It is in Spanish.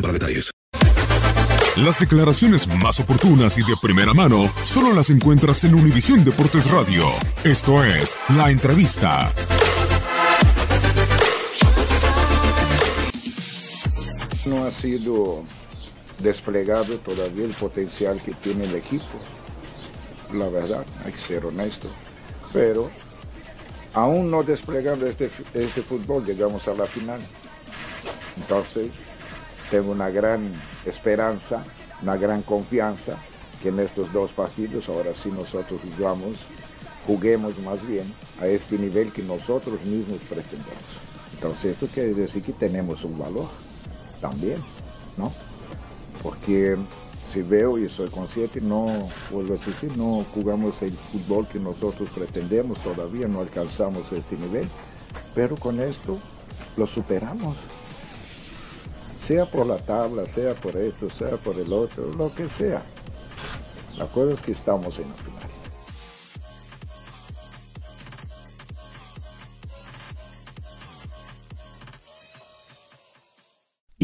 para detalles. Las declaraciones más oportunas y de primera mano solo las encuentras en Univisión Deportes Radio. Esto es La Entrevista. No ha sido desplegado todavía el potencial que tiene el equipo. La verdad, hay que ser honesto. Pero aún no desplegando este, este fútbol, llegamos a la final. Entonces, tengo una gran esperanza, una gran confianza que en estos dos partidos, ahora sí nosotros jugamos, juguemos más bien a este nivel que nosotros mismos pretendemos. Entonces esto quiere decir que tenemos un valor también, ¿no? Porque si veo y soy consciente, no, vuelvo a decir, no jugamos el fútbol que nosotros pretendemos todavía, no alcanzamos este nivel, pero con esto lo superamos sea por la tabla, sea por esto, sea por el otro, lo que sea. La cosa es que estamos en la